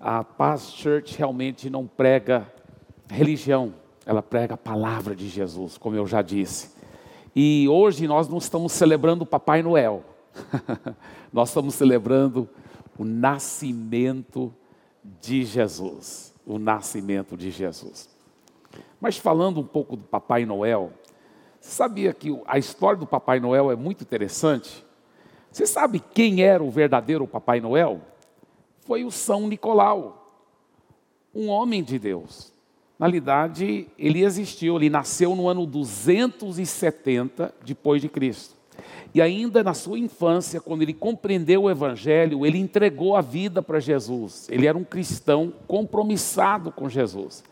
a Paz Church realmente não prega religião, ela prega a palavra de Jesus, como eu já disse. E hoje nós não estamos celebrando o Papai Noel, nós estamos celebrando o nascimento de Jesus. O nascimento de Jesus. Mas falando um pouco do Papai Noel, você sabia que a história do Papai Noel é muito interessante? Você sabe quem era o verdadeiro Papai Noel? Foi o São Nicolau, um homem de Deus. Na realidade, ele existiu, ele nasceu no ano 270 depois de Cristo. E ainda na sua infância, quando ele compreendeu o Evangelho, ele entregou a vida para Jesus. Ele era um cristão compromissado com Jesus.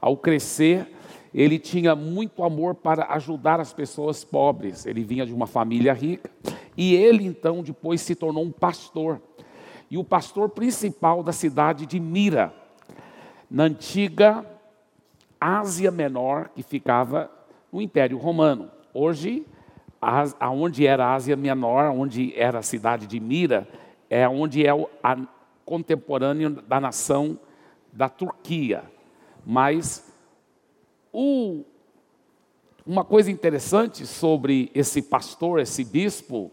Ao crescer, ele tinha muito amor para ajudar as pessoas pobres. Ele vinha de uma família rica. E ele, então, depois se tornou um pastor. E o pastor principal da cidade de Mira, na antiga Ásia Menor, que ficava no Império Romano. Hoje, aonde era a Ásia Menor, onde era a cidade de Mira, é onde é o a, contemporâneo da nação da Turquia. Mas o, uma coisa interessante sobre esse pastor, esse bispo,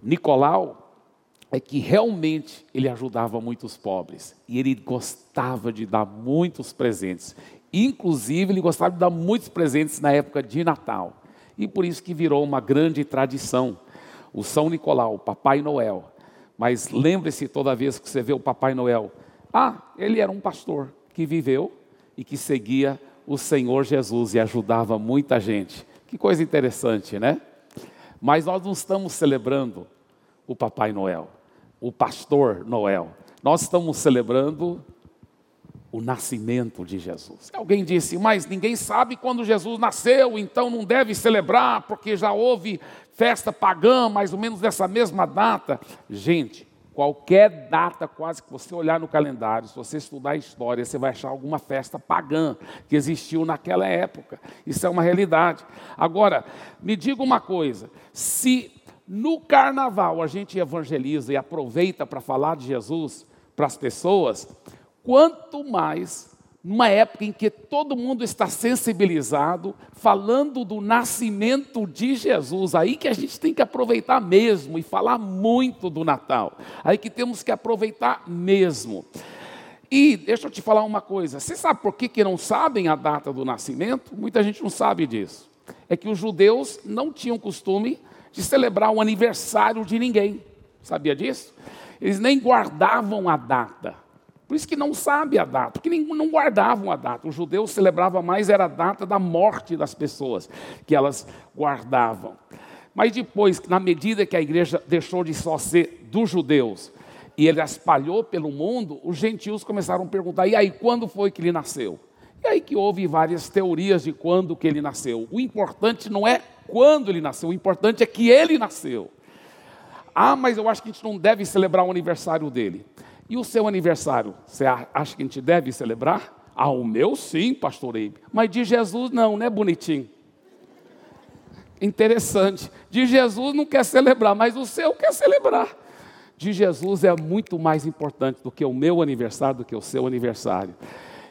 Nicolau, é que realmente ele ajudava muitos pobres e ele gostava de dar muitos presentes. Inclusive, ele gostava de dar muitos presentes na época de Natal e por isso que virou uma grande tradição. O São Nicolau, o Papai Noel. Mas lembre-se toda vez que você vê o Papai Noel, ah, ele era um pastor que viveu e que seguia o Senhor Jesus e ajudava muita gente. Que coisa interessante, né? Mas nós não estamos celebrando o Papai Noel, o Pastor Noel. Nós estamos celebrando o nascimento de Jesus. Alguém disse, mas ninguém sabe quando Jesus nasceu, então não deve celebrar, porque já houve festa pagã, mais ou menos dessa mesma data. Gente, qualquer data quase que você olhar no calendário, se você estudar a história, você vai achar alguma festa pagã que existiu naquela época. Isso é uma realidade. Agora, me diga uma coisa: se no carnaval a gente evangeliza e aproveita para falar de Jesus para as pessoas, quanto mais numa época em que todo mundo está sensibilizado, falando do nascimento de Jesus, aí que a gente tem que aproveitar mesmo e falar muito do Natal, aí que temos que aproveitar mesmo. E deixa eu te falar uma coisa: você sabe por que, que não sabem a data do nascimento? Muita gente não sabe disso. É que os judeus não tinham costume de celebrar o aniversário de ninguém. Sabia disso? Eles nem guardavam a data. Por isso que não sabe a data, porque não guardavam a data. Os judeus celebravam mais era a data da morte das pessoas que elas guardavam. Mas depois, na medida que a igreja deixou de só ser dos judeus e ele espalhou pelo mundo, os gentios começaram a perguntar: e aí, quando foi que ele nasceu? E aí que houve várias teorias de quando que ele nasceu. O importante não é quando ele nasceu, o importante é que ele nasceu. Ah, mas eu acho que a gente não deve celebrar o aniversário dele. E o seu aniversário, você acha que a gente deve celebrar? Ah, o meu sim, pastor Eibe. Mas de Jesus não, né, bonitinho? Interessante. De Jesus não quer celebrar, mas o seu quer celebrar. De Jesus é muito mais importante do que o meu aniversário, do que o seu aniversário.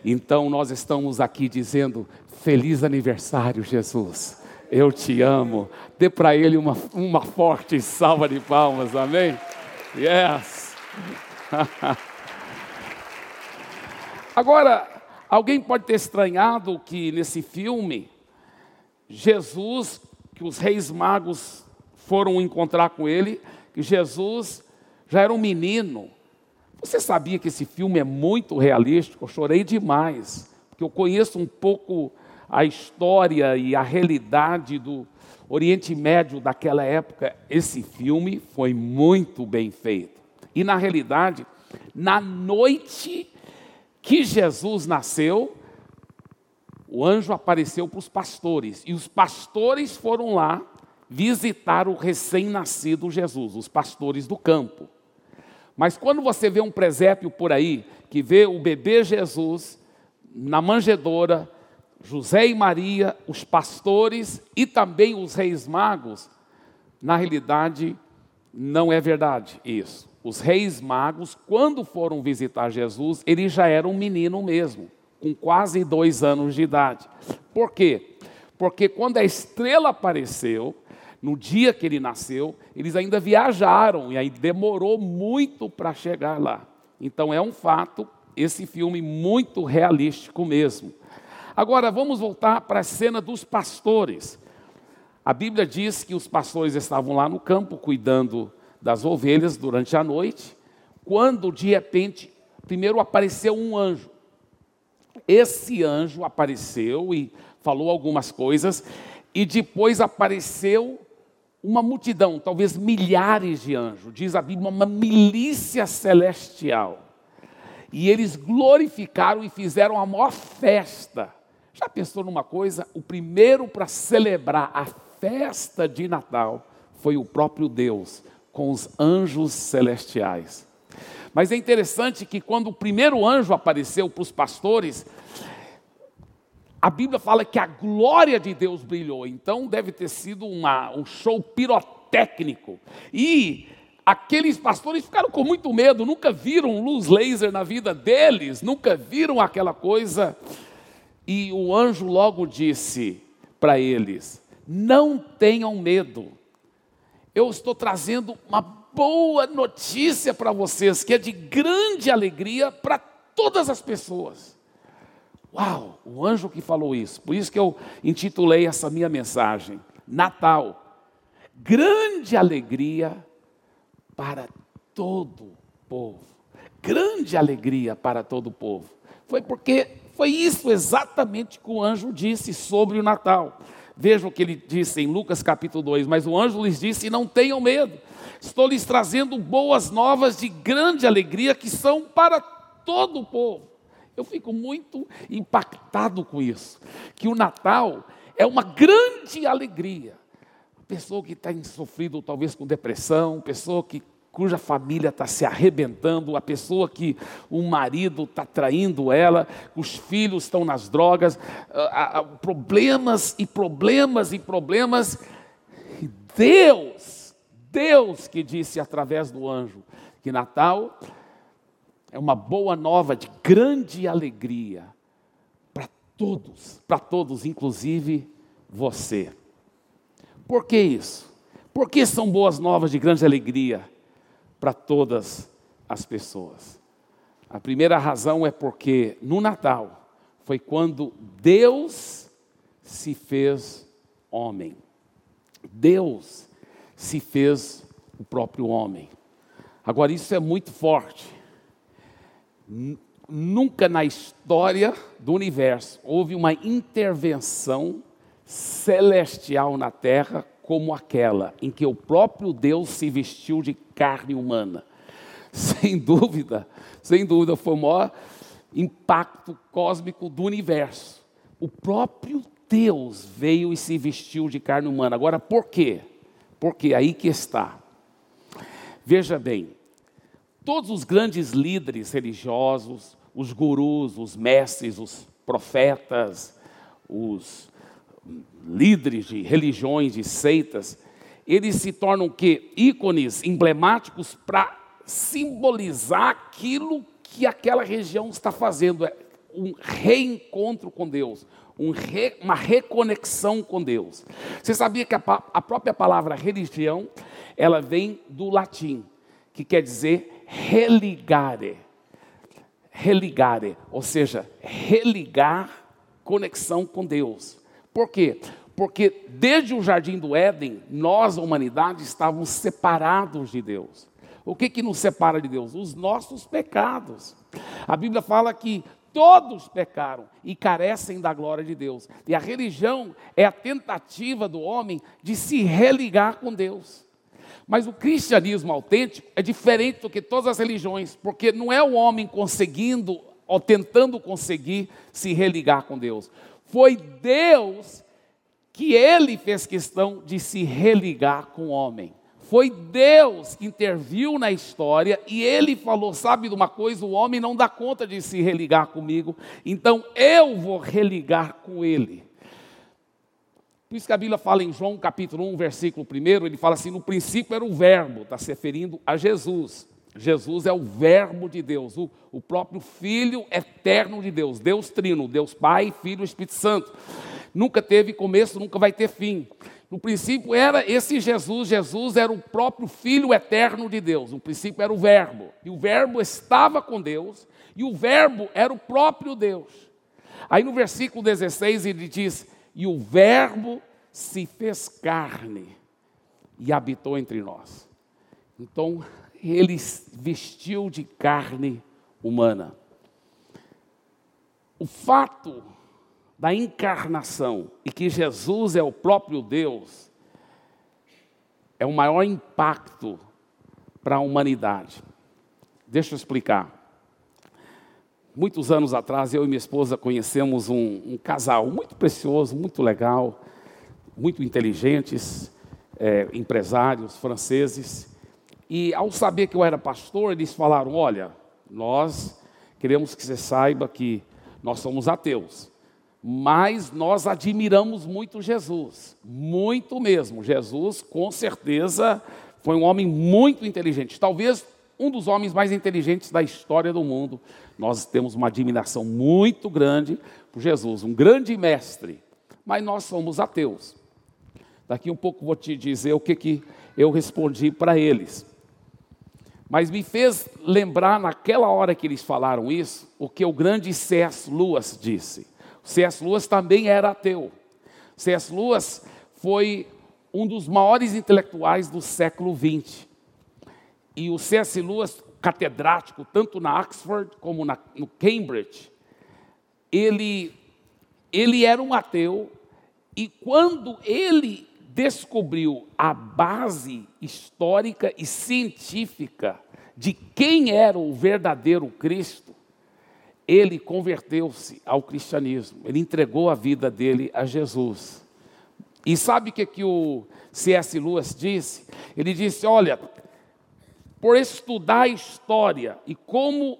Então nós estamos aqui dizendo: Feliz aniversário, Jesus. Eu te amo. Dê para ele uma, uma forte salva de palmas, amém? Yes. Agora, alguém pode ter estranhado que nesse filme, Jesus, que os reis magos foram encontrar com ele, que Jesus já era um menino. Você sabia que esse filme é muito realístico? Eu chorei demais, porque eu conheço um pouco a história e a realidade do Oriente Médio daquela época. Esse filme foi muito bem feito. E na realidade, na noite que Jesus nasceu, o anjo apareceu para os pastores, e os pastores foram lá visitar o recém-nascido Jesus, os pastores do campo. Mas quando você vê um presépio por aí, que vê o bebê Jesus na manjedoura, José e Maria, os pastores e também os reis magos, na realidade não é verdade isso. os reis magos, quando foram visitar Jesus, ele já era um menino mesmo, com quase dois anos de idade. Por quê? Porque quando a estrela apareceu, no dia que ele nasceu, eles ainda viajaram e aí demorou muito para chegar lá. Então é um fato, esse filme muito realístico mesmo. Agora vamos voltar para a cena dos pastores. A Bíblia diz que os pastores estavam lá no campo cuidando das ovelhas durante a noite, quando de repente, primeiro apareceu um anjo. Esse anjo apareceu e falou algumas coisas, e depois apareceu uma multidão, talvez milhares de anjos, diz a Bíblia, uma milícia celestial. E eles glorificaram e fizeram a maior festa. Já pensou numa coisa? O primeiro para celebrar a festa de Natal foi o próprio Deus, com os anjos celestiais. Mas é interessante que quando o primeiro anjo apareceu para os pastores, a Bíblia fala que a glória de Deus brilhou, então deve ter sido uma, um show pirotécnico. E aqueles pastores ficaram com muito medo, nunca viram luz laser na vida deles, nunca viram aquela coisa. E o anjo logo disse para eles: Não tenham medo, eu estou trazendo uma boa notícia para vocês, que é de grande alegria para todas as pessoas. Uau, o anjo que falou isso. Por isso que eu intitulei essa minha mensagem: Natal. Grande alegria para todo o povo. Grande alegria para todo o povo. Foi porque foi isso exatamente que o anjo disse sobre o Natal. Veja o que ele disse em Lucas capítulo 2: Mas o anjo lhes disse: Não tenham medo, estou lhes trazendo boas novas de grande alegria que são para todo o povo. Eu fico muito impactado com isso, que o Natal é uma grande alegria. Pessoa que está sofrido talvez com depressão, pessoa que cuja família está se arrebentando, a pessoa que o marido está traindo ela, os filhos estão nas drogas, problemas e problemas e problemas. Deus, Deus que disse através do anjo que Natal é uma boa nova de grande alegria para todos, para todos, inclusive você. Por que isso? Por que são boas novas de grande alegria? Para todas as pessoas. A primeira razão é porque no Natal foi quando Deus se fez homem. Deus se fez o próprio homem. Agora, isso é muito forte. Nunca na história do universo houve uma intervenção celestial na terra como aquela em que o próprio Deus se vestiu de carne humana. Sem dúvida, sem dúvida, foi o maior impacto cósmico do universo. O próprio Deus veio e se vestiu de carne humana. Agora, por quê? Porque aí que está. Veja bem, todos os grandes líderes religiosos, os gurus, os mestres, os profetas, os líderes de religiões, de seitas, eles se tornam que ícones emblemáticos para simbolizar aquilo que aquela região está fazendo, é um reencontro com Deus, um re, uma reconexão com Deus. Você sabia que a, a própria palavra religião, ela vem do latim, que quer dizer religare. Religare, ou seja, religar conexão com Deus. Por quê? Porque desde o jardim do Éden, nós, a humanidade, estávamos separados de Deus. O que, que nos separa de Deus? Os nossos pecados. A Bíblia fala que todos pecaram e carecem da glória de Deus. E a religião é a tentativa do homem de se religar com Deus. Mas o cristianismo autêntico é diferente do que todas as religiões, porque não é o homem conseguindo ou tentando conseguir se religar com Deus. Foi Deus que ele fez questão de se religar com o homem. Foi Deus que interviu na história e ele falou: sabe de uma coisa, o homem não dá conta de se religar comigo, então eu vou religar com ele. Por isso que a Bíblia fala em João capítulo 1, versículo 1, ele fala assim: no princípio era o verbo, está se referindo a Jesus. Jesus é o Verbo de Deus, o, o próprio Filho eterno de Deus, Deus Trino, Deus Pai, Filho e Espírito Santo. Nunca teve começo, nunca vai ter fim. No princípio era esse Jesus, Jesus era o próprio Filho eterno de Deus. No princípio era o Verbo, e o Verbo estava com Deus, e o Verbo era o próprio Deus. Aí no versículo 16 ele diz: E o Verbo se fez carne e habitou entre nós. Então, ele vestiu de carne humana. O fato da encarnação e que Jesus é o próprio Deus é o maior impacto para a humanidade. Deixa eu explicar. Muitos anos atrás, eu e minha esposa conhecemos um, um casal muito precioso, muito legal, muito inteligentes, é, empresários franceses. E ao saber que eu era pastor, eles falaram: Olha, nós queremos que você saiba que nós somos ateus, mas nós admiramos muito Jesus, muito mesmo. Jesus, com certeza, foi um homem muito inteligente, talvez um dos homens mais inteligentes da história do mundo. Nós temos uma admiração muito grande por Jesus, um grande mestre, mas nós somos ateus. Daqui um pouco vou te dizer o que, que eu respondi para eles. Mas me fez lembrar, naquela hora que eles falaram isso, o que o grande C.S. Lewis disse. C.S. Lewis também era ateu. C.S. Lewis foi um dos maiores intelectuais do século XX. E o C.S. Lewis, catedrático, tanto na Oxford como na, no Cambridge, ele, ele era um ateu, e quando ele descobriu a base histórica e científica de quem era o verdadeiro Cristo, ele converteu-se ao cristianismo, ele entregou a vida dele a Jesus. E sabe o que, que o C.S. Lewis disse? Ele disse: Olha, por estudar a história e como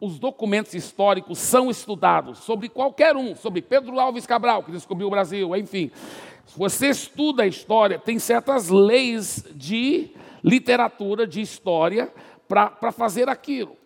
os documentos históricos são estudados sobre qualquer um, sobre Pedro Alves Cabral, que descobriu o Brasil, enfim, se você estuda a história, tem certas leis de literatura, de história, para fazer aquilo.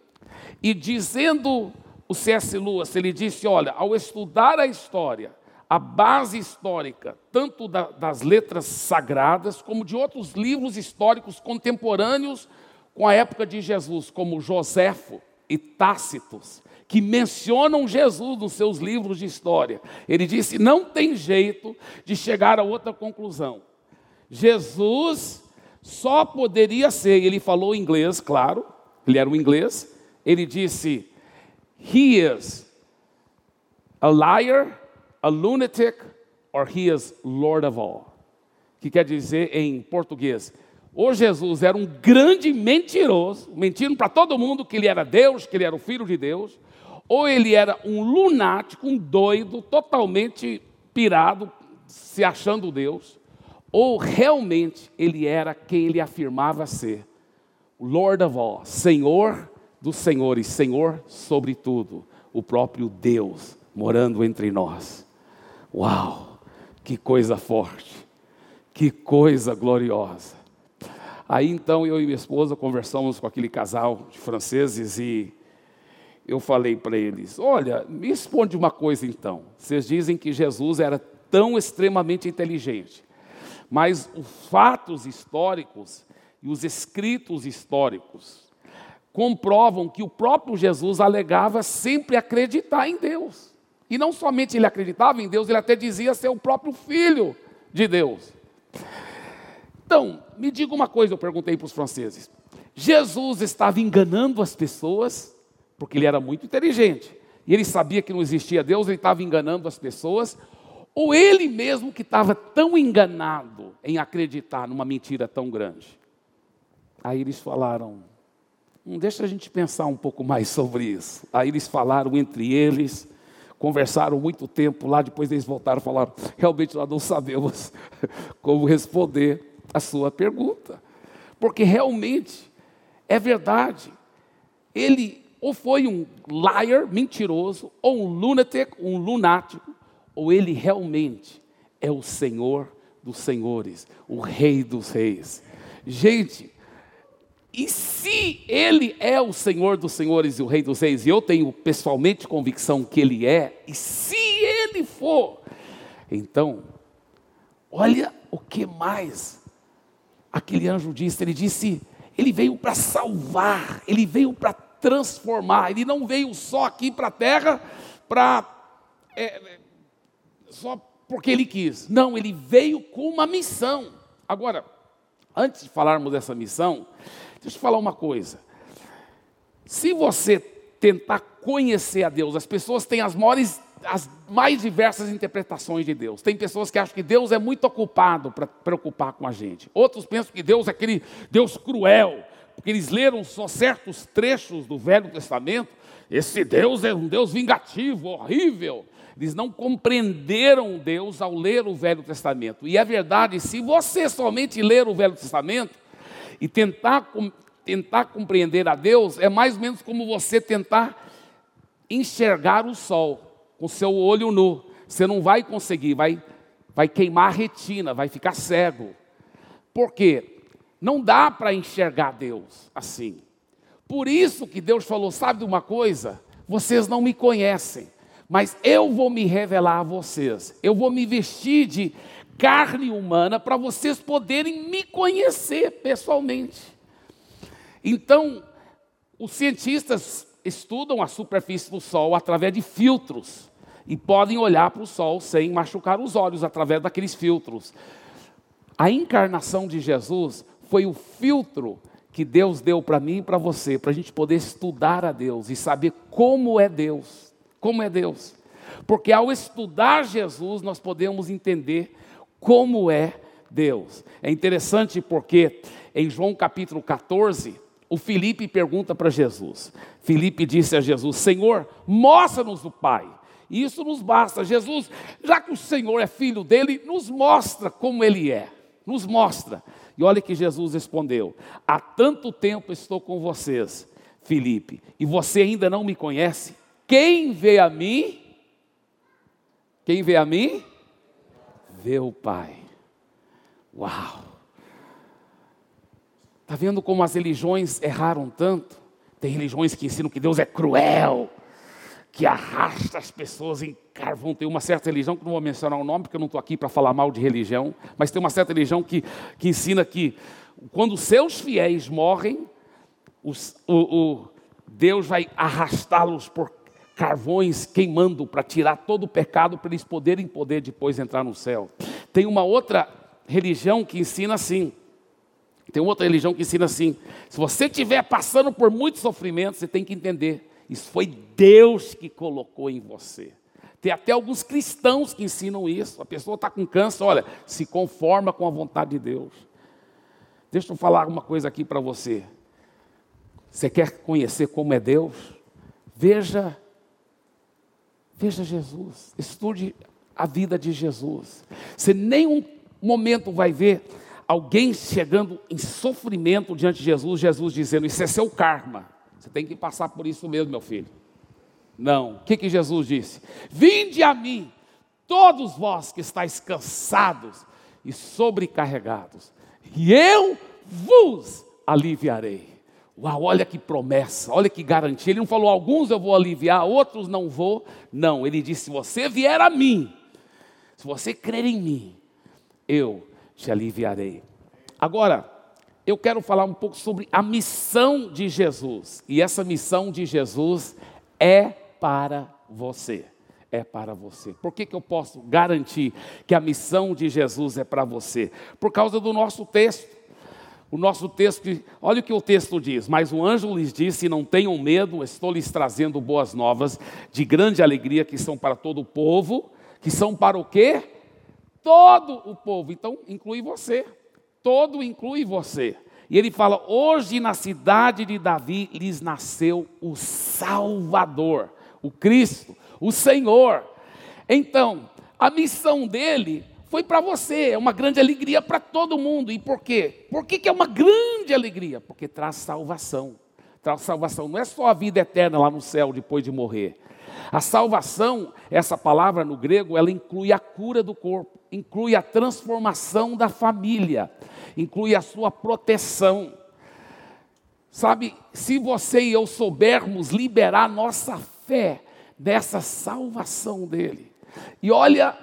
E dizendo o C.S. Lewis, ele disse: olha, ao estudar a história, a base histórica, tanto da, das letras sagradas, como de outros livros históricos contemporâneos com a época de Jesus, como Joséfo e Tácitos, que mencionam Jesus nos seus livros de história. Ele disse: não tem jeito de chegar a outra conclusão. Jesus só poderia ser, ele falou inglês, claro, ele era um inglês, ele disse: He is a liar, a lunatic, or he is Lord of all. Que quer dizer em português, ou Jesus era um grande mentiroso, mentindo para todo mundo que ele era Deus, que ele era o filho de Deus, ou ele era um lunático, um doido, totalmente pirado, se achando Deus, ou realmente ele era quem ele afirmava ser, Lord of all, Senhor dos senhores, Senhor sobre tudo, o próprio Deus morando entre nós. Uau, que coisa forte, que coisa gloriosa. Aí então eu e minha esposa conversamos com aquele casal de franceses e eu falei para eles: Olha, me responde uma coisa então. Vocês dizem que Jesus era tão extremamente inteligente, mas os fatos históricos e os escritos históricos comprovam que o próprio Jesus alegava sempre acreditar em Deus. E não somente ele acreditava em Deus, ele até dizia ser o próprio filho de Deus. Então, me diga uma coisa, eu perguntei para os franceses. Jesus estava enganando as pessoas porque ele era muito inteligente. E ele sabia que não existia Deus, ele estava enganando as pessoas, ou ele mesmo que estava tão enganado em acreditar numa mentira tão grande. Aí eles falaram: hum, deixa a gente pensar um pouco mais sobre isso. Aí eles falaram entre eles, conversaram muito tempo lá, depois eles voltaram e falaram: realmente nós não sabemos como responder a sua pergunta, porque realmente é verdade. Ele ou foi um liar, mentiroso, ou um lunatic, um lunático, ou ele realmente é o Senhor dos senhores, o Rei dos reis. Gente, E se Ele é o Senhor dos Senhores e o Rei dos Reis, e eu tenho pessoalmente convicção que Ele é, e se Ele for, então, olha o que mais aquele anjo disse. Ele disse: Ele veio para salvar, Ele veio para transformar, Ele não veio só aqui para a terra para. É, só porque Ele quis. Não, Ele veio com uma missão. Agora, antes de falarmos dessa missão, Deixa eu falar uma coisa. Se você tentar conhecer a Deus, as pessoas têm as maiores, as mais diversas interpretações de Deus. Tem pessoas que acham que Deus é muito ocupado para preocupar com a gente. Outros pensam que Deus é aquele Deus cruel, porque eles leram só certos trechos do Velho Testamento. Esse Deus é um Deus vingativo, horrível. Eles não compreenderam Deus ao ler o Velho Testamento. E é verdade, se você somente ler o Velho Testamento, e tentar, tentar compreender a Deus é mais ou menos como você tentar enxergar o sol com seu olho nu. Você não vai conseguir, vai, vai queimar a retina, vai ficar cego. Por quê? Não dá para enxergar Deus assim. Por isso que Deus falou: sabe de uma coisa? Vocês não me conhecem, mas eu vou me revelar a vocês. Eu vou me vestir de carne humana para vocês poderem me conhecer pessoalmente. Então, os cientistas estudam a superfície do Sol através de filtros e podem olhar para o Sol sem machucar os olhos através daqueles filtros. A encarnação de Jesus foi o filtro que Deus deu para mim e para você, para a gente poder estudar a Deus e saber como é Deus. Como é Deus. Porque ao estudar Jesus, nós podemos entender como é Deus. É interessante porque em João capítulo 14, o Felipe pergunta para Jesus. Felipe disse a Jesus: Senhor, mostra-nos o Pai. Isso nos basta. Jesus, já que o Senhor é filho dele, nos mostra como ele é. Nos mostra. E olha que Jesus respondeu: Há tanto tempo estou com vocês, Felipe, e você ainda não me conhece. Quem vê a mim? Quem vê a mim? vê o Pai. Uau! Está vendo como as religiões erraram tanto? Tem religiões que ensinam que Deus é cruel, que arrasta as pessoas em carvão. Tem uma certa religião, que não vou mencionar o nome, porque eu não estou aqui para falar mal de religião, mas tem uma certa religião que, que ensina que quando seus fiéis morrem, os, o, o, Deus vai arrastá-los por carvões queimando para tirar todo o pecado para eles poderem poder depois entrar no céu. Tem uma outra religião que ensina assim. Tem outra religião que ensina assim: se você estiver passando por muito sofrimento, você tem que entender, isso foi Deus que colocou em você. Tem até alguns cristãos que ensinam isso. A pessoa está com câncer, olha, se conforma com a vontade de Deus. Deixa eu falar uma coisa aqui para você. Você quer conhecer como é Deus? Veja Veja Jesus, estude a vida de Jesus. Você nenhum momento vai ver alguém chegando em sofrimento diante de Jesus, Jesus dizendo: Isso é seu karma, você tem que passar por isso mesmo, meu filho. Não, o que, que Jesus disse? Vinde a mim, todos vós que estáis cansados e sobrecarregados, e eu vos aliviarei. Uau, olha que promessa, olha que garantia. Ele não falou, alguns eu vou aliviar, outros não vou. Não, ele disse: se você vier a mim, se você crer em mim, eu te aliviarei. Agora, eu quero falar um pouco sobre a missão de Jesus. E essa missão de Jesus é para você. É para você. Por que, que eu posso garantir que a missão de Jesus é para você? Por causa do nosso texto o nosso texto, olha o que o texto diz: Mas o anjo lhes disse: Não tenham medo, estou lhes trazendo boas novas de grande alegria que são para todo o povo, que são para o quê? Todo o povo. Então, inclui você. Todo inclui você. E ele fala: Hoje na cidade de Davi lhes nasceu o Salvador, o Cristo, o Senhor. Então, a missão dele foi para você, é uma grande alegria para todo mundo. E por quê? Por que, que é uma grande alegria? Porque traz salvação. Traz salvação. Não é só a vida eterna lá no céu depois de morrer. A salvação, essa palavra no grego, ela inclui a cura do corpo, inclui a transformação da família, inclui a sua proteção. Sabe, se você e eu soubermos liberar nossa fé dessa salvação dele. E olha,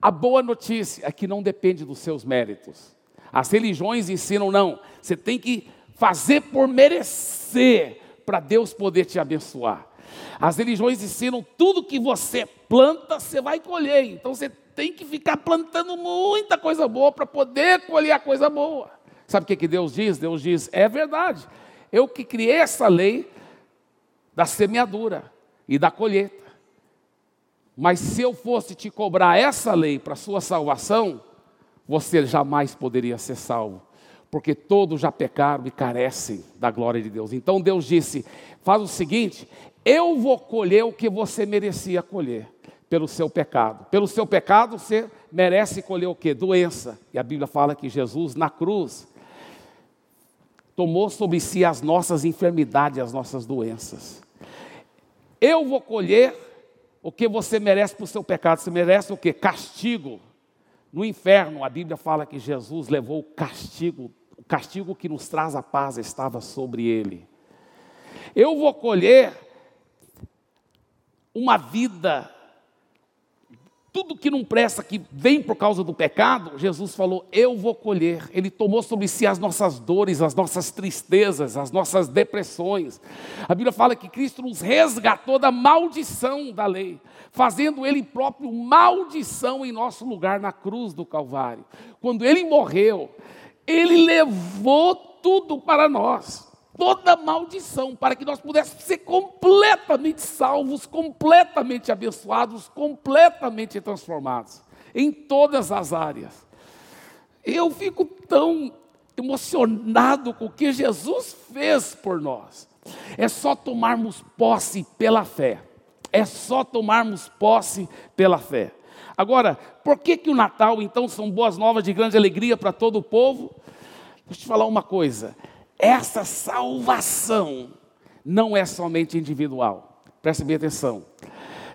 a boa notícia é que não depende dos seus méritos. As religiões ensinam, não, você tem que fazer por merecer para Deus poder te abençoar. As religiões ensinam tudo que você planta, você vai colher. Então você tem que ficar plantando muita coisa boa para poder colher a coisa boa. Sabe o que, que Deus diz? Deus diz: é verdade. Eu que criei essa lei da semeadura e da colheita. Mas se eu fosse te cobrar essa lei para sua salvação, você jamais poderia ser salvo, porque todos já pecaram e carecem da glória de Deus. Então Deus disse: faz o seguinte, eu vou colher o que você merecia colher pelo seu pecado. Pelo seu pecado você merece colher o que? Doença. E a Bíblia fala que Jesus na cruz tomou sobre si as nossas enfermidades, as nossas doenças. Eu vou colher o que você merece por seu pecado. Você merece o que? Castigo. No inferno, a Bíblia fala que Jesus levou o castigo, o castigo que nos traz a paz estava sobre ele. Eu vou colher uma vida tudo que não presta, que vem por causa do pecado, Jesus falou: Eu vou colher. Ele tomou sobre si as nossas dores, as nossas tristezas, as nossas depressões. A Bíblia fala que Cristo nos resgatou da maldição da lei, fazendo Ele próprio maldição em nosso lugar na cruz do Calvário. Quando Ele morreu, Ele levou tudo para nós toda maldição, para que nós pudéssemos ser completamente salvos, completamente abençoados, completamente transformados, em todas as áreas. Eu fico tão emocionado com o que Jesus fez por nós. É só tomarmos posse pela fé. É só tomarmos posse pela fé. Agora, por que, que o Natal, então, são boas novas de grande alegria para todo o povo? Deixa eu te falar uma coisa essa salvação não é somente individual. Preste bem atenção.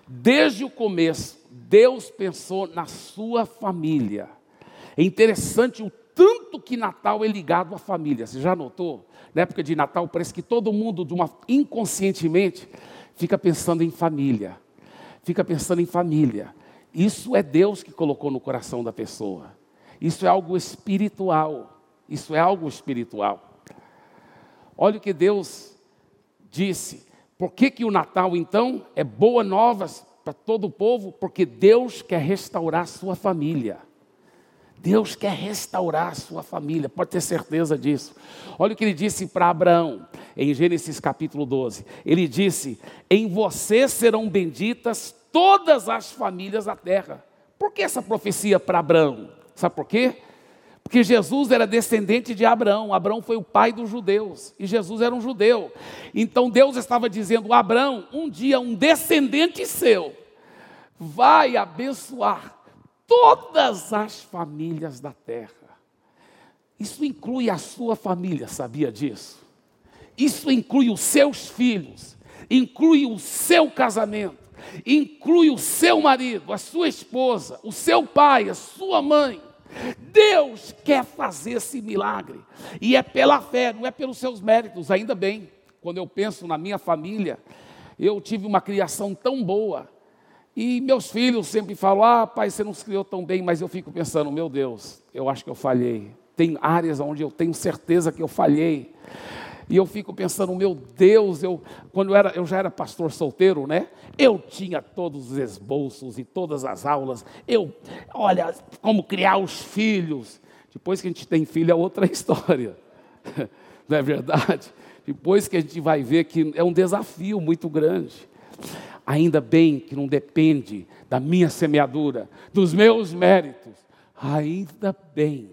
Desde o começo, Deus pensou na sua família. É interessante o tanto que Natal é ligado à família. Você já notou? Na época de Natal, parece que todo mundo, uma, inconscientemente, fica pensando em família. Fica pensando em família. Isso é Deus que colocou no coração da pessoa. Isso é algo espiritual. Isso é algo espiritual. Olha o que Deus disse. Por que, que o Natal, então, é boa nova para todo o povo? Porque Deus quer restaurar a sua família. Deus quer restaurar a sua família, pode ter certeza disso. Olha o que ele disse para Abraão, em Gênesis capítulo 12. Ele disse: Em você serão benditas todas as famílias da terra. Por que essa profecia para Abraão? Sabe por quê? Porque Jesus era descendente de Abraão, Abraão foi o pai dos judeus, e Jesus era um judeu. Então Deus estava dizendo: Abraão, um dia um descendente seu vai abençoar todas as famílias da terra. Isso inclui a sua família, sabia disso? Isso inclui os seus filhos, inclui o seu casamento, inclui o seu marido, a sua esposa, o seu pai, a sua mãe. Deus quer fazer esse milagre. E é pela fé, não é pelos seus méritos, ainda bem. Quando eu penso na minha família, eu tive uma criação tão boa. E meus filhos sempre falam: Ah, pai, você não se criou tão bem, mas eu fico pensando: Meu Deus, eu acho que eu falhei. Tem áreas onde eu tenho certeza que eu falhei. E eu fico pensando, meu Deus, eu quando eu, era, eu já era pastor solteiro, né? Eu tinha todos os esboços e todas as aulas. Eu, olha, como criar os filhos. Depois que a gente tem filho é outra história. Não é verdade? Depois que a gente vai ver que é um desafio muito grande. Ainda bem que não depende da minha semeadura, dos meus méritos. Ainda bem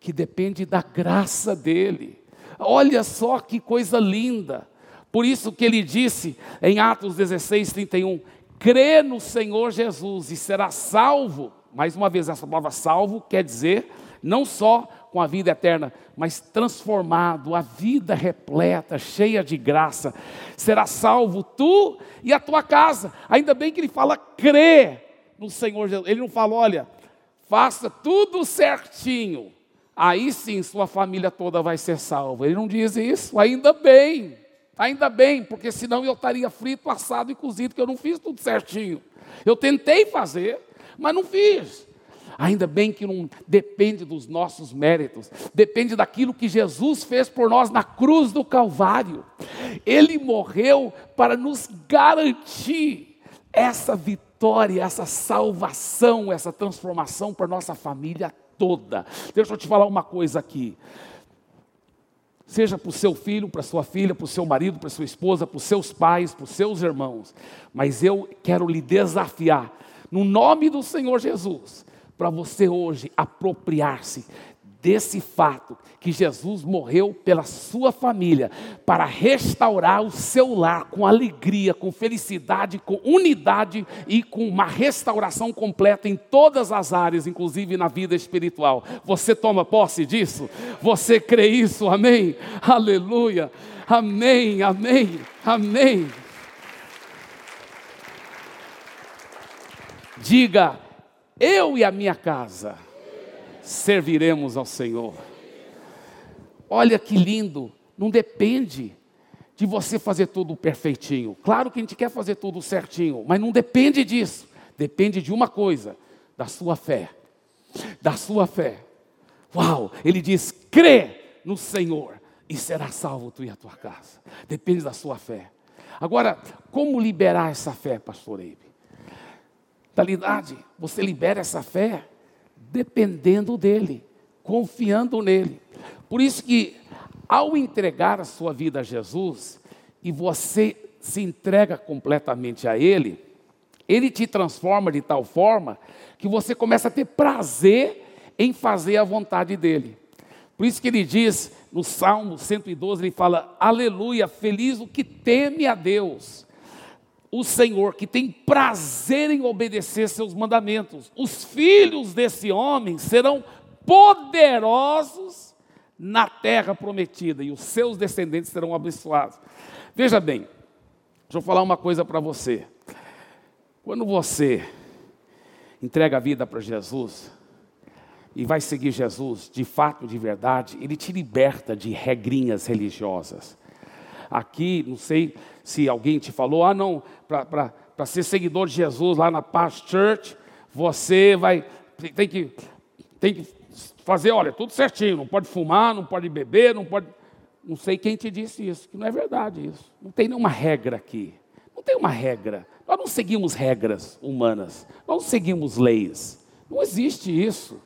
que depende da graça dele. Olha só que coisa linda. Por isso que ele disse em Atos 16, 31, crê no Senhor Jesus e será salvo. Mais uma vez, essa palavra salvo quer dizer não só com a vida eterna, mas transformado, a vida repleta, cheia de graça. Será salvo tu e a tua casa. Ainda bem que ele fala crê no Senhor Jesus. Ele não fala, olha, faça tudo certinho aí sim sua família toda vai ser salva. Ele não diz isso, ainda bem, ainda bem, porque senão eu estaria frito, assado e cozido, que eu não fiz tudo certinho. Eu tentei fazer, mas não fiz. Ainda bem que não depende dos nossos méritos, depende daquilo que Jesus fez por nós na cruz do Calvário. Ele morreu para nos garantir essa vitória, essa salvação, essa transformação para nossa família toda. Deixa eu te falar uma coisa aqui. Seja para o seu filho, para sua filha, para o seu marido, para sua esposa, para os seus pais, para os seus irmãos. Mas eu quero lhe desafiar, no nome do Senhor Jesus, para você hoje apropriar-se desse fato que Jesus morreu pela sua família para restaurar o seu lar com alegria, com felicidade, com unidade e com uma restauração completa em todas as áreas, inclusive na vida espiritual. Você toma posse disso? Você crê isso? Amém? Aleluia. Amém. Amém. Amém. Diga eu e a minha casa serviremos ao Senhor. Olha que lindo, não depende de você fazer tudo perfeitinho. Claro que a gente quer fazer tudo certinho, mas não depende disso. Depende de uma coisa, da sua fé. Da sua fé. Uau, ele diz: crê no Senhor e será salvo tu e a tua casa. Depende da sua fé. Agora, como liberar essa fé, pastor Eibe? mentalidade, você libera essa fé dependendo dele, confiando nele. Por isso que ao entregar a sua vida a Jesus e você se entrega completamente a ele, ele te transforma de tal forma que você começa a ter prazer em fazer a vontade dele. Por isso que ele diz no Salmo 112, ele fala: Aleluia, feliz o que teme a Deus o Senhor, que tem prazer em obedecer seus mandamentos. Os filhos desse homem serão poderosos na terra prometida e os seus descendentes serão abençoados. Veja bem, deixa eu falar uma coisa para você. Quando você entrega a vida para Jesus e vai seguir Jesus de fato, de verdade, ele te liberta de regrinhas religiosas. Aqui, não sei se alguém te falou, ah, não, para ser seguidor de Jesus lá na Paz Church, você vai, tem que, tem que fazer, olha, tudo certinho, não pode fumar, não pode beber, não pode. Não sei quem te disse isso, que não é verdade isso. Não tem nenhuma regra aqui. Não tem uma regra. Nós não seguimos regras humanas, nós não seguimos leis. Não existe isso.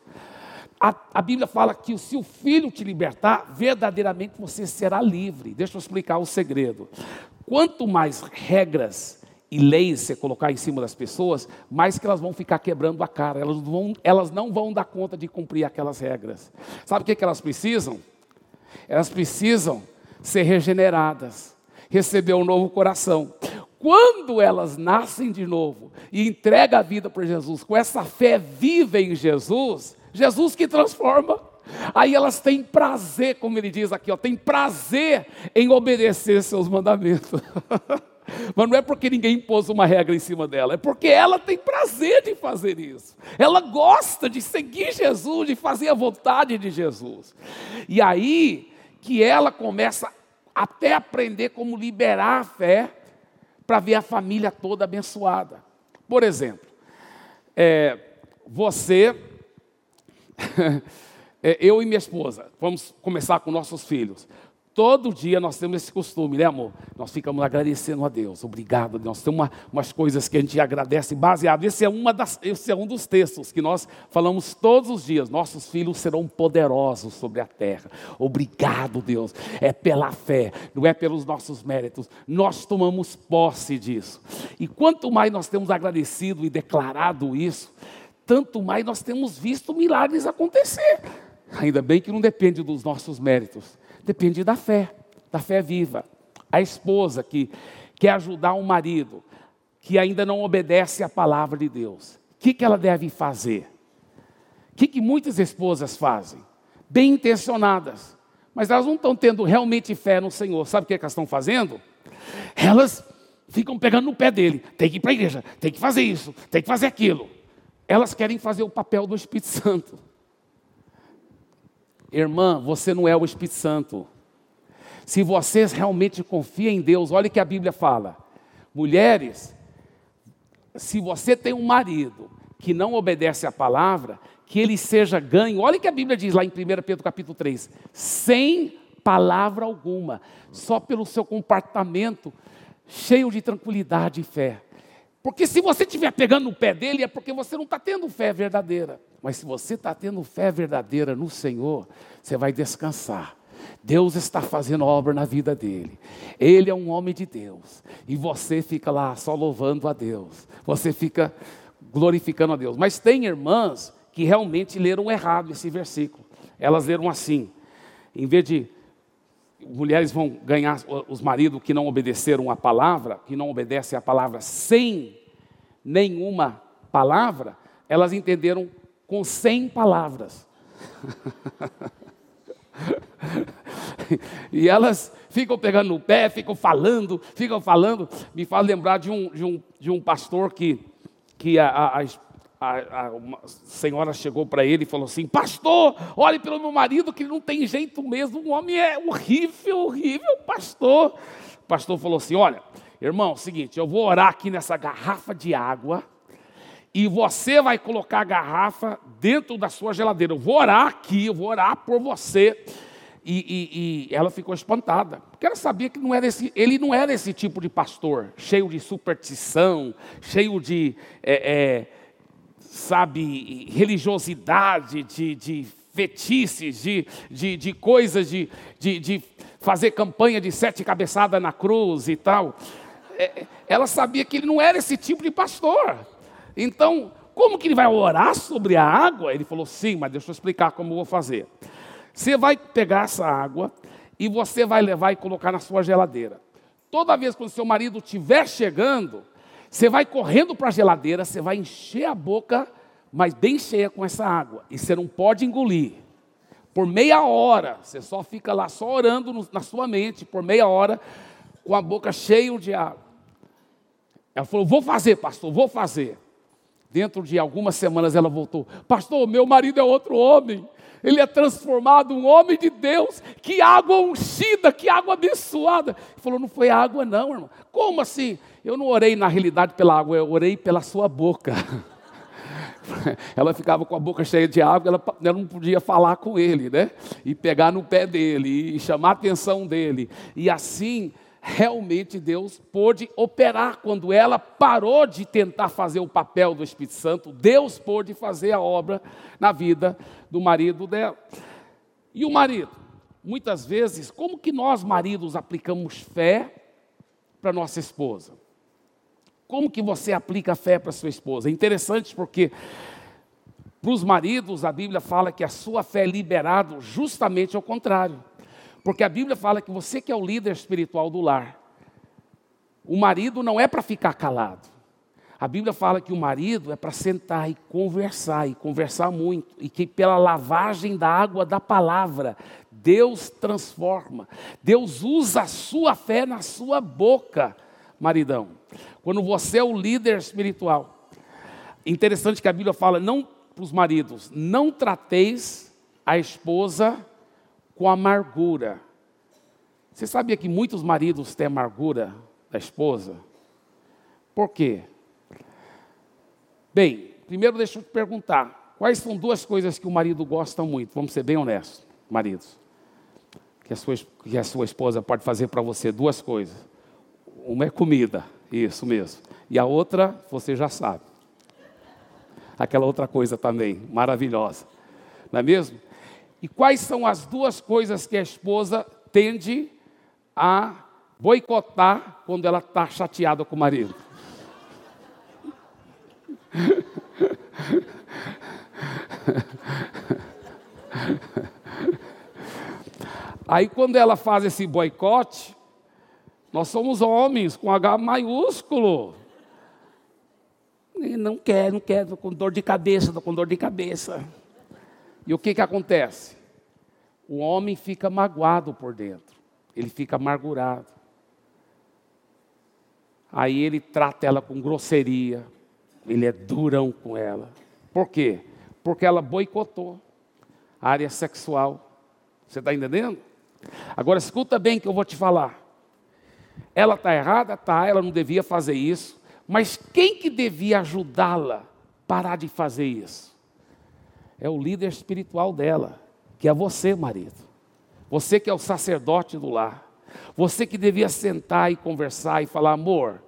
A, a, Bíblia fala que se o Filho te libertar, verdadeiramente você será livre. Deixa eu explicar o segredo. Quanto mais regras e leis você colocar em cima das pessoas, mais que elas vão ficar quebrando a cara. Elas, vão, elas não vão dar conta de cumprir aquelas regras. Sabe o que, que elas precisam? Elas precisam ser regeneradas, receber um novo coração. Quando elas nascem de novo e entregam a vida para Jesus, com essa fé viva em Jesus, Jesus que transforma. Aí elas têm prazer, como ele diz aqui, ó, tem prazer em obedecer seus mandamentos. Mas não é porque ninguém impôs uma regra em cima dela, é porque ela tem prazer de fazer isso. Ela gosta de seguir Jesus, de fazer a vontade de Jesus. E aí que ela começa até aprender como liberar a fé para ver a família toda abençoada. Por exemplo, é, você eu e minha esposa, vamos começar com nossos filhos. Todo dia nós temos esse costume, né, amor? Nós ficamos agradecendo a Deus. Obrigado, Nós temos uma, umas coisas que a gente agradece baseado. Esse é, uma das, esse é um dos textos que nós falamos todos os dias. Nossos filhos serão poderosos sobre a terra. Obrigado, Deus. É pela fé, não é pelos nossos méritos. Nós tomamos posse disso. E quanto mais nós temos agradecido e declarado isso, tanto mais nós temos visto milagres acontecer. Ainda bem que não depende dos nossos méritos, depende da fé, da fé viva. A esposa que quer ajudar um marido que ainda não obedece à palavra de Deus, o que, que ela deve fazer? O que, que muitas esposas fazem? Bem intencionadas, mas elas não estão tendo realmente fé no Senhor. Sabe o que, que elas estão fazendo? Elas ficam pegando no pé dele. Tem que ir para a igreja, tem que fazer isso, tem que fazer aquilo. Elas querem fazer o papel do Espírito Santo. Irmã, você não é o Espírito Santo. Se vocês realmente confiam em Deus, olha o que a Bíblia fala. Mulheres, se você tem um marido que não obedece à palavra, que ele seja ganho. Olha o que a Bíblia diz lá em 1 Pedro capítulo 3. Sem palavra alguma, só pelo seu comportamento cheio de tranquilidade e fé. Porque se você estiver pegando no pé dele, é porque você não está tendo fé verdadeira. Mas se você está tendo fé verdadeira no Senhor, você vai descansar. Deus está fazendo obra na vida dele. Ele é um homem de Deus. E você fica lá só louvando a Deus. Você fica glorificando a Deus. Mas tem irmãs que realmente leram errado esse versículo. Elas leram assim: em vez de mulheres vão ganhar os maridos que não obedeceram a palavra, que não obedecem a palavra sem nenhuma palavra, elas entenderam com cem palavras. e elas ficam pegando no pé, ficam falando, ficam falando. Me faz lembrar de um, de um, de um pastor que, que a, a, a, a senhora chegou para ele e falou assim: Pastor, olhe pelo meu marido que ele não tem jeito mesmo, o homem é horrível, horrível, pastor. O pastor falou assim: Olha, irmão, é seguinte, eu vou orar aqui nessa garrafa de água e você vai colocar a garrafa dentro da sua geladeira. Eu vou orar aqui, eu vou orar por você. E, e, e, ela ficou espantada, porque ela sabia que não era esse, ele não era esse tipo de pastor, cheio de superstição, cheio de, é, é, sabe, religiosidade, de, de fetiches, de, de, de coisas, de, de, de fazer campanha de sete cabeçadas na cruz e tal. É, ela sabia que ele não era esse tipo de pastor. Então, como que ele vai orar sobre a água? Ele falou, sim, mas deixa eu explicar como eu vou fazer. Você vai pegar essa água e você vai levar e colocar na sua geladeira. Toda vez que o seu marido estiver chegando, você vai correndo para a geladeira, você vai encher a boca, mas bem cheia com essa água. E você não pode engolir. Por meia hora, você só fica lá só orando no, na sua mente, por meia hora, com a boca cheia de água. Ela falou: Vou fazer, pastor, vou fazer. Dentro de algumas semanas ela voltou: Pastor, meu marido é outro homem. Ele é transformado um homem de Deus. Que água ungida, que água abençoada. Ele falou: Não foi água, não, irmão. Como assim? Eu não orei na realidade pela água, eu orei pela sua boca. ela ficava com a boca cheia de água, ela, ela, não podia falar com ele, né? E pegar no pé dele, e chamar a atenção dele. E assim realmente Deus pôde operar. Quando ela parou de tentar fazer o papel do Espírito Santo, Deus pôde fazer a obra na vida do marido dela. E o marido? Muitas vezes, como que nós maridos aplicamos fé para nossa esposa? Como que você aplica fé para sua esposa? É interessante porque para os maridos a Bíblia fala que a sua fé é liberada justamente ao contrário. Porque a Bíblia fala que você que é o líder espiritual do lar, o marido não é para ficar calado. A Bíblia fala que o marido é para sentar e conversar, e conversar muito, e que pela lavagem da água da palavra, Deus transforma. Deus usa a sua fé na sua boca, maridão. Quando você é o líder espiritual. Interessante que a Bíblia fala, não para os maridos, não trateis a esposa com amargura. Você sabia que muitos maridos têm amargura da esposa? Por quê? Bem, primeiro deixa eu te perguntar: quais são duas coisas que o marido gosta muito? Vamos ser bem honestos, maridos. Que a sua, que a sua esposa pode fazer para você duas coisas. Uma é comida, isso mesmo. E a outra, você já sabe. Aquela outra coisa também, maravilhosa. Não é mesmo? E quais são as duas coisas que a esposa tende a boicotar quando ela está chateada com o marido? Aí quando ela faz esse boicote, nós somos homens com H maiúsculo. E não quer, não quer, estou com dor de cabeça, estou com dor de cabeça. E o que, que acontece? O homem fica magoado por dentro, ele fica amargurado. Aí ele trata ela com grosseria, ele é durão com ela. Por quê? Porque ela boicotou a área sexual Você está entendendo? Agora escuta bem que eu vou te falar. Ela está errada? Tá, ela não devia fazer isso. Mas quem que devia ajudá-la a parar de fazer isso? É o líder espiritual dela, que é você, marido. Você que é o sacerdote do lar. Você que devia sentar e conversar e falar, amor,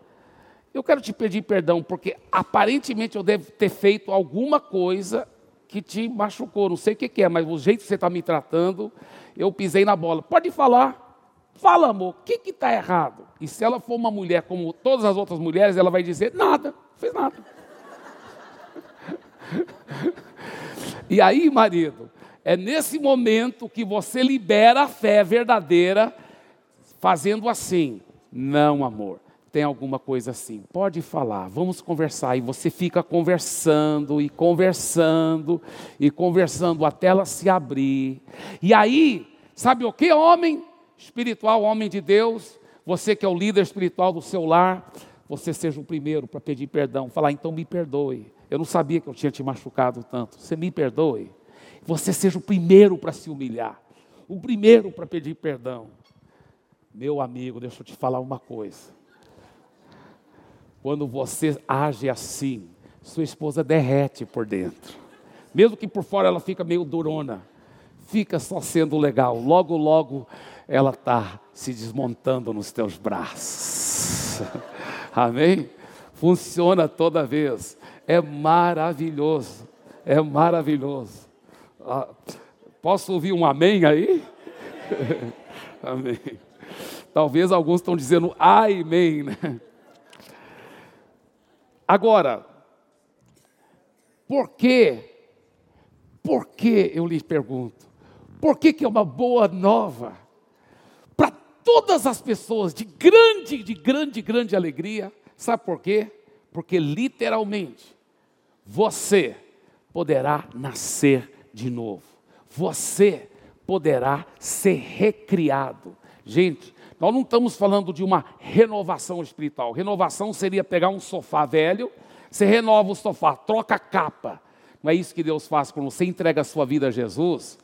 eu quero te pedir perdão, porque aparentemente eu devo ter feito alguma coisa que te machucou. Não sei o que, que é, mas o jeito que você está me tratando, eu pisei na bola. Pode falar. Fala, amor, o que está errado? E se ela for uma mulher como todas as outras mulheres, ela vai dizer: nada, não fez nada. e aí, marido, é nesse momento que você libera a fé verdadeira, fazendo assim: não, amor, tem alguma coisa assim, pode falar, vamos conversar. E você fica conversando e conversando e conversando até ela se abrir. E aí, sabe o que, homem? Espiritual, homem de Deus, você que é o líder espiritual do seu lar, você seja o primeiro para pedir perdão, falar, então me perdoe. Eu não sabia que eu tinha te machucado tanto. Você me perdoe. Você seja o primeiro para se humilhar, o primeiro para pedir perdão. Meu amigo, deixa eu te falar uma coisa. Quando você age assim, sua esposa derrete por dentro. Mesmo que por fora ela fica meio durona, fica só sendo legal. Logo, logo ela está se desmontando nos teus braços. Amém? Funciona toda vez. É maravilhoso. É maravilhoso. Ah, posso ouvir um amém aí? amém. Talvez alguns estão dizendo amém, né? Agora, por que? Por que eu lhe pergunto? Por que, que é uma boa nova? Todas as pessoas de grande, de grande, grande alegria. Sabe por quê? Porque literalmente você poderá nascer de novo. Você poderá ser recriado. Gente, nós não estamos falando de uma renovação espiritual. Renovação seria pegar um sofá velho, você renova o sofá, troca a capa. Não é isso que Deus faz quando você entrega a sua vida a Jesus?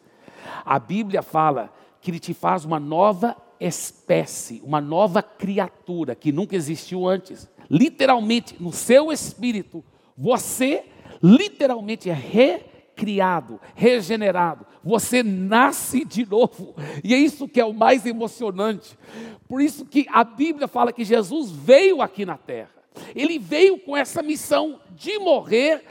A Bíblia fala que Ele te faz uma nova espécie, uma nova criatura que nunca existiu antes. Literalmente, no seu espírito, você literalmente é re criado, regenerado. Você nasce de novo. E é isso que é o mais emocionante. Por isso que a Bíblia fala que Jesus veio aqui na terra. Ele veio com essa missão de morrer,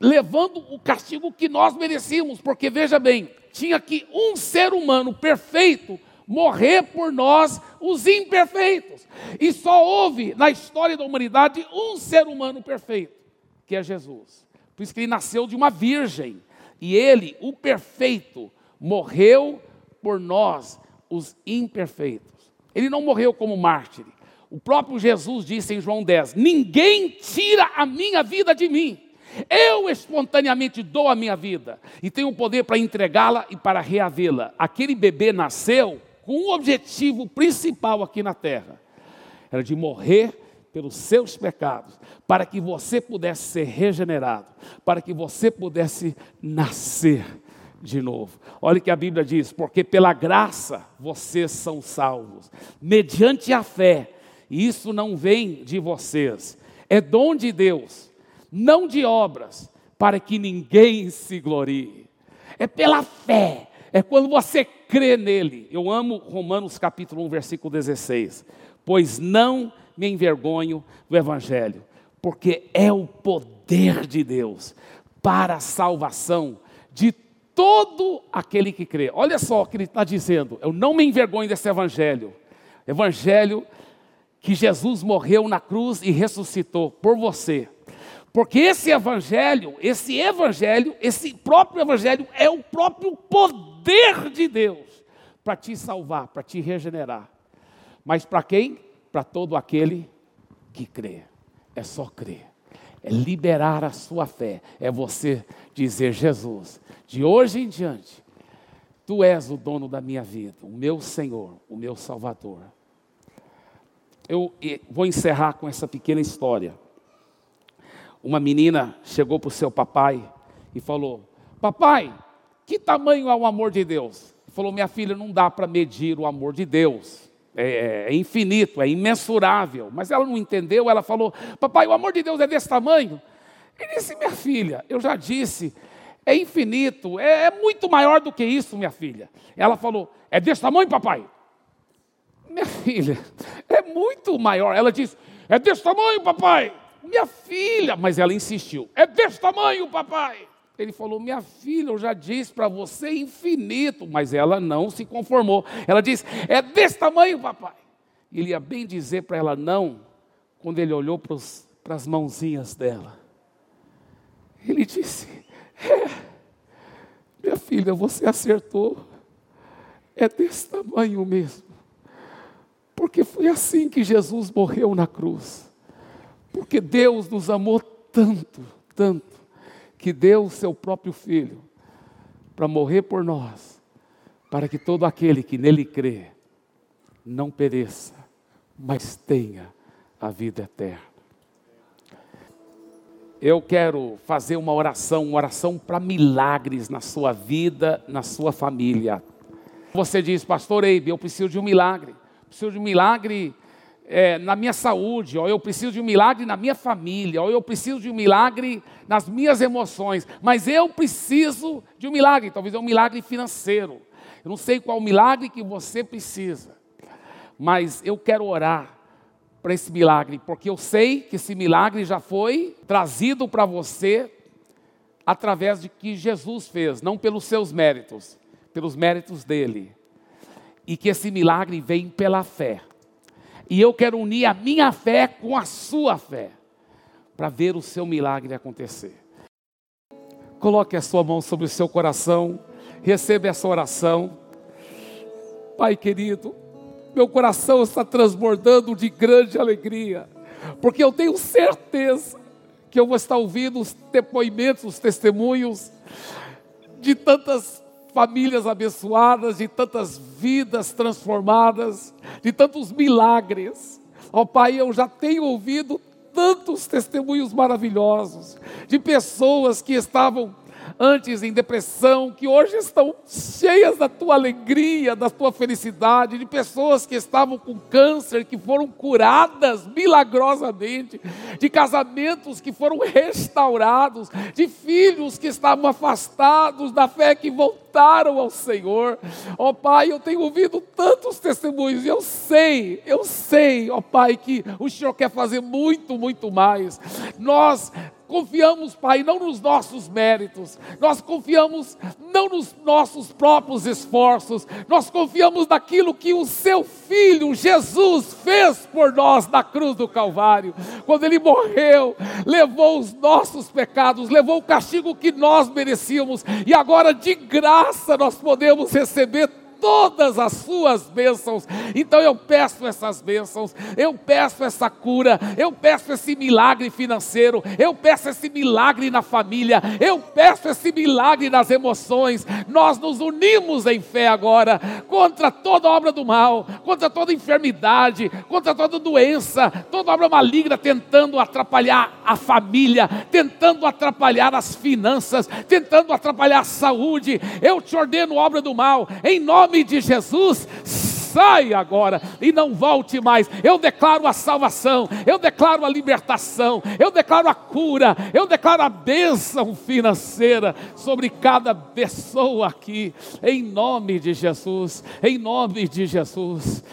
levando o castigo que nós merecíamos, porque veja bem, tinha que um ser humano perfeito morrer por nós, os imperfeitos. E só houve na história da humanidade um ser humano perfeito, que é Jesus. Por isso que ele nasceu de uma virgem. E ele, o perfeito, morreu por nós, os imperfeitos. Ele não morreu como mártir. O próprio Jesus disse em João 10: Ninguém tira a minha vida de mim. Eu espontaneamente dou a minha vida e tenho o poder para entregá-la e para reavê-la. Aquele bebê nasceu com um objetivo principal aqui na terra: era de morrer pelos seus pecados, para que você pudesse ser regenerado, para que você pudesse nascer de novo. Olha o que a Bíblia diz: porque pela graça vocês são salvos, mediante a fé, e isso não vem de vocês, é dom de Deus, não de obras, para que ninguém se glorie. É pela fé, é quando você crê nele. Eu amo Romanos capítulo 1, versículo 16. Pois não me envergonho do Evangelho, porque é o poder de Deus para a salvação de todo aquele que crê. Olha só o que ele está dizendo: eu não me envergonho desse Evangelho, Evangelho que Jesus morreu na cruz e ressuscitou por você. Porque esse evangelho, esse evangelho, esse próprio evangelho é o próprio poder de Deus para te salvar, para te regenerar. Mas para quem? para todo aquele que crê. É só crer. É liberar a sua fé. É você dizer: Jesus, de hoje em diante, tu és o dono da minha vida, o meu Senhor, o meu Salvador. Eu vou encerrar com essa pequena história. Uma menina chegou para o seu papai e falou: Papai, que tamanho é o amor de Deus? falou: Minha filha, não dá para medir o amor de Deus. É, é, infinito, é imensurável. Mas ela não entendeu, ela falou: Papai, o amor de Deus é desse tamanho? Ele disse: Minha filha, eu já disse, é infinito, é, é muito maior do que isso, minha filha. Ela falou: É desse tamanho, papai? Minha filha, é muito maior. Ela disse: É desse tamanho, papai? Minha filha, mas ela insistiu: É desse tamanho, papai? Ele falou: Minha filha, eu já disse para você infinito, mas ela não se conformou. Ela disse: É desse tamanho, papai. Ele ia bem dizer para ela não, quando ele olhou para as mãozinhas dela. Ele disse: É, minha filha, você acertou. É desse tamanho mesmo. Porque foi assim que Jesus morreu na cruz. Porque Deus nos amou tanto, tanto que deu o seu próprio filho para morrer por nós, para que todo aquele que nele crê não pereça, mas tenha a vida eterna. Eu quero fazer uma oração, uma oração para milagres na sua vida, na sua família. Você diz, pastor Eibe, eu preciso de um milagre. Preciso de um milagre é, na minha saúde, ou eu preciso de um milagre na minha família, ou eu preciso de um milagre nas minhas emoções, mas eu preciso de um milagre, talvez é um milagre financeiro. Eu não sei qual milagre que você precisa, mas eu quero orar para esse milagre, porque eu sei que esse milagre já foi trazido para você através de que Jesus fez, não pelos seus méritos, pelos méritos dele. E que esse milagre vem pela fé. E eu quero unir a minha fé com a sua fé, para ver o seu milagre acontecer. Coloque a sua mão sobre o seu coração, receba essa oração. Pai querido, meu coração está transbordando de grande alegria, porque eu tenho certeza que eu vou estar ouvindo os depoimentos, os testemunhos de tantas famílias abençoadas, de tantas vidas transformadas, de tantos milagres. Ó oh, Pai, eu já tenho ouvido tantos testemunhos maravilhosos de pessoas que estavam antes em depressão, que hoje estão cheias da tua alegria, da tua felicidade, de pessoas que estavam com câncer, que foram curadas milagrosamente, de casamentos que foram restaurados, de filhos que estavam afastados da fé que voltaram ao Senhor. Ó oh, Pai, eu tenho ouvido tantos testemunhos e eu sei, eu sei, ó oh, Pai, que o Senhor quer fazer muito, muito mais. Nós confiamos, Pai, não nos nossos méritos, nós confiamos não nos nossos próprios esforços, nós confiamos naquilo que o Seu Filho Jesus fez por nós na cruz do Calvário, quando Ele morreu, levou os nossos pecados, levou o castigo que nós merecíamos, e agora de graça nós podemos receber todas as suas bênçãos. Então eu peço essas bênçãos, eu peço essa cura, eu peço esse milagre financeiro, eu peço esse milagre na família, eu peço esse milagre nas emoções. Nós nos unimos em fé agora contra toda obra do mal, contra toda enfermidade, contra toda doença, toda obra maligna tentando atrapalhar a família, tentando atrapalhar as finanças, tentando atrapalhar a saúde. Eu te ordeno obra do mal, em nome nome de Jesus, sai agora e não volte mais. Eu declaro a salvação, eu declaro a libertação, eu declaro a cura, eu declaro a bênção financeira sobre cada pessoa aqui, em nome de Jesus, em nome de Jesus.